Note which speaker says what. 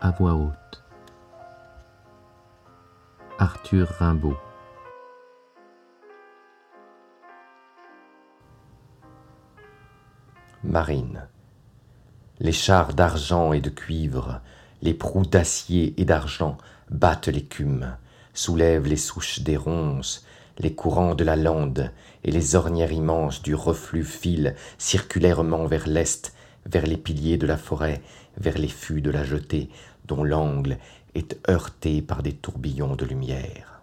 Speaker 1: à voix haute. Arthur Rimbaud.
Speaker 2: Marine. Les chars d'argent et de cuivre, les proues d'acier et d'argent battent l'écume, soulèvent les souches des ronces, les courants de la lande et les ornières immenses du reflux filent circulairement vers l'est, vers les piliers de la forêt, vers les fûts de la jetée, dont l'angle est heurté par des tourbillons de lumière.